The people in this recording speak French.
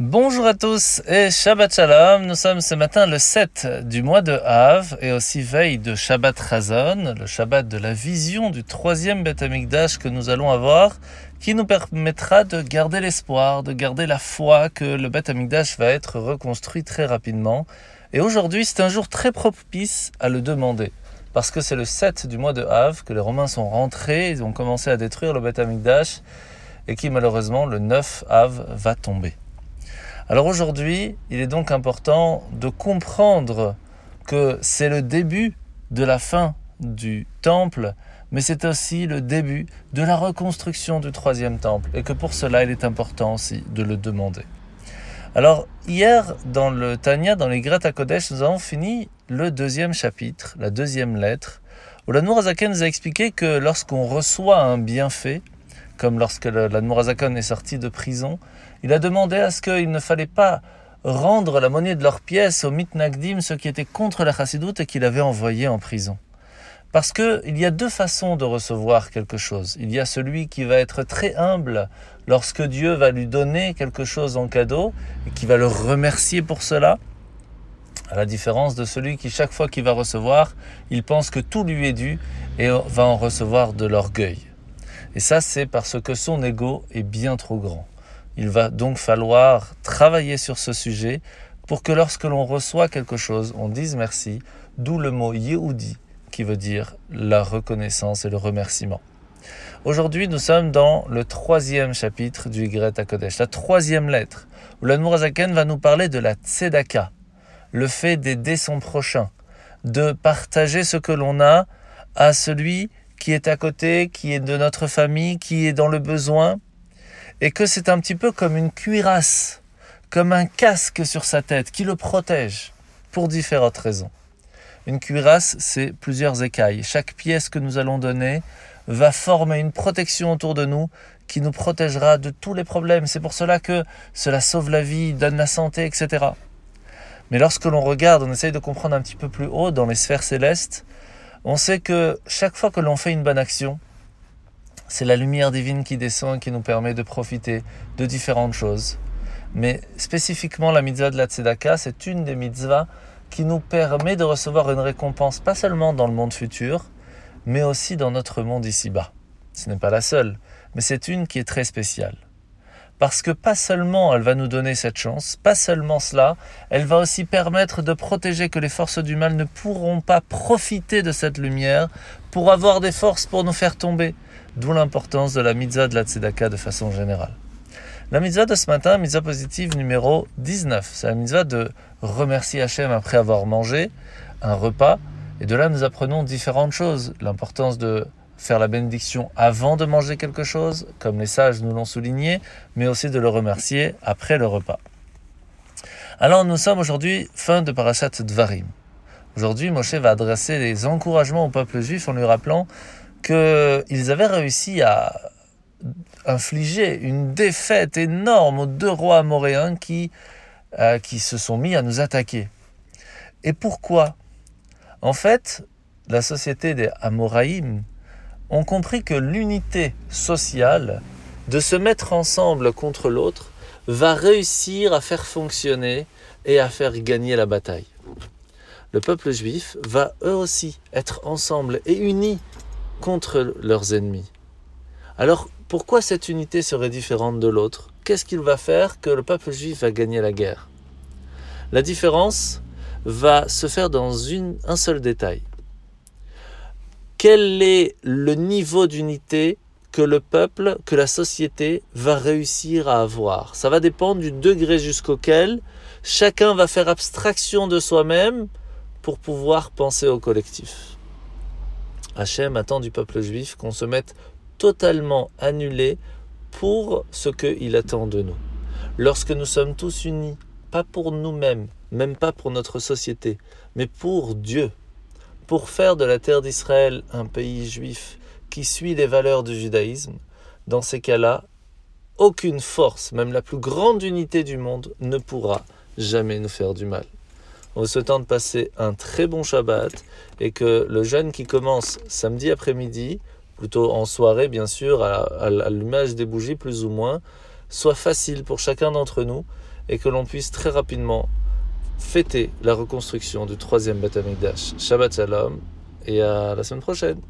Bonjour à tous et Shabbat Shalom. Nous sommes ce matin le 7 du mois de Av et aussi veille de Shabbat Chazon, le Shabbat de la vision du troisième Beth Amikdash que nous allons avoir, qui nous permettra de garder l'espoir, de garder la foi que le Beth Amikdash va être reconstruit très rapidement. Et aujourd'hui, c'est un jour très propice à le demander. Parce que c'est le 7 du mois de Av que les Romains sont rentrés, ils ont commencé à détruire le Beth Amikdash et qui malheureusement le 9 Av va tomber. Alors aujourd'hui, il est donc important de comprendre que c'est le début de la fin du temple, mais c'est aussi le début de la reconstruction du troisième temple, et que pour cela, il est important aussi de le demander. Alors, hier, dans le Tanya, dans les Greta Kodesh, nous avons fini le deuxième chapitre, la deuxième lettre, où la nous a expliqué que lorsqu'on reçoit un bienfait, comme lorsque la Nourazaken est sorti de prison, il a demandé à ce qu'il ne fallait pas rendre la monnaie de leurs pièces aux mitnagdim, ceux qui étaient contre la chassidoute et qu'il avait envoyé en prison. Parce qu'il y a deux façons de recevoir quelque chose. Il y a celui qui va être très humble lorsque Dieu va lui donner quelque chose en cadeau et qui va le remercier pour cela. À la différence de celui qui, chaque fois qu'il va recevoir, il pense que tout lui est dû et va en recevoir de l'orgueil. Et ça, c'est parce que son ego est bien trop grand. Il va donc falloir travailler sur ce sujet pour que lorsque l'on reçoit quelque chose, on dise merci, d'où le mot Yehudi qui veut dire la reconnaissance et le remerciement. Aujourd'hui, nous sommes dans le troisième chapitre du Yigret Kodesh, la troisième lettre, où l'Anmurazaken va nous parler de la tzedaka, le fait d'aider son prochain, de partager ce que l'on a à celui qui est à côté, qui est de notre famille, qui est dans le besoin, et que c'est un petit peu comme une cuirasse, comme un casque sur sa tête qui le protège pour différentes raisons. Une cuirasse, c'est plusieurs écailles. Chaque pièce que nous allons donner va former une protection autour de nous qui nous protégera de tous les problèmes. C'est pour cela que cela sauve la vie, donne la santé, etc. Mais lorsque l'on regarde, on essaye de comprendre un petit peu plus haut dans les sphères célestes, on sait que chaque fois que l'on fait une bonne action, c'est la lumière divine qui descend et qui nous permet de profiter de différentes choses. Mais spécifiquement la mitzvah de la tzedaka, c'est une des mitzvahs qui nous permet de recevoir une récompense pas seulement dans le monde futur, mais aussi dans notre monde ici-bas. Ce n'est pas la seule, mais c'est une qui est très spéciale. Parce que pas seulement elle va nous donner cette chance, pas seulement cela, elle va aussi permettre de protéger que les forces du mal ne pourront pas profiter de cette lumière pour avoir des forces pour nous faire tomber. D'où l'importance de la mitzvah de la tzedaka de façon générale. La mitzvah de ce matin, mitzvah positive numéro 19, c'est la mitzvah de remercier Hachem après avoir mangé un repas. Et de là, nous apprenons différentes choses. L'importance de faire la bénédiction avant de manger quelque chose, comme les sages nous l'ont souligné, mais aussi de le remercier après le repas. Alors nous sommes aujourd'hui fin de Parashat Dvarim. Aujourd'hui, Moshe va adresser des encouragements au peuple juif en lui rappelant qu'ils avaient réussi à infliger une défaite énorme aux deux rois amoréens qui, euh, qui se sont mis à nous attaquer. Et pourquoi? En fait, la société des Amoraïm ont compris que l'unité sociale, de se mettre ensemble contre l'autre, va réussir à faire fonctionner et à faire gagner la bataille. Le peuple juif va eux aussi être ensemble et unis contre leurs ennemis. Alors pourquoi cette unité serait différente de l'autre? Qu'est-ce qu'il va faire que le peuple juif va gagner la guerre? La différence va se faire dans un seul détail. Quel est le niveau d'unité que le peuple, que la société va réussir à avoir? Ça va dépendre du degré jusqu'auquel chacun va faire abstraction de soi-même pour pouvoir penser au collectif. Hachem attend du peuple juif qu'on se mette totalement annulé pour ce qu'il attend de nous. Lorsque nous sommes tous unis, pas pour nous-mêmes, même pas pour notre société, mais pour Dieu, pour faire de la terre d'Israël un pays juif qui suit les valeurs du judaïsme, dans ces cas-là, aucune force, même la plus grande unité du monde, ne pourra jamais nous faire du mal. En vous souhaitant de passer un très bon Shabbat et que le jeûne qui commence samedi après-midi, plutôt en soirée bien sûr, à, l'image des bougies plus ou moins, soit facile pour chacun d'entre nous et que l'on puisse très rapidement fêter la reconstruction du troisième Beth Amikdash. Shabbat Shalom et à la semaine prochaine.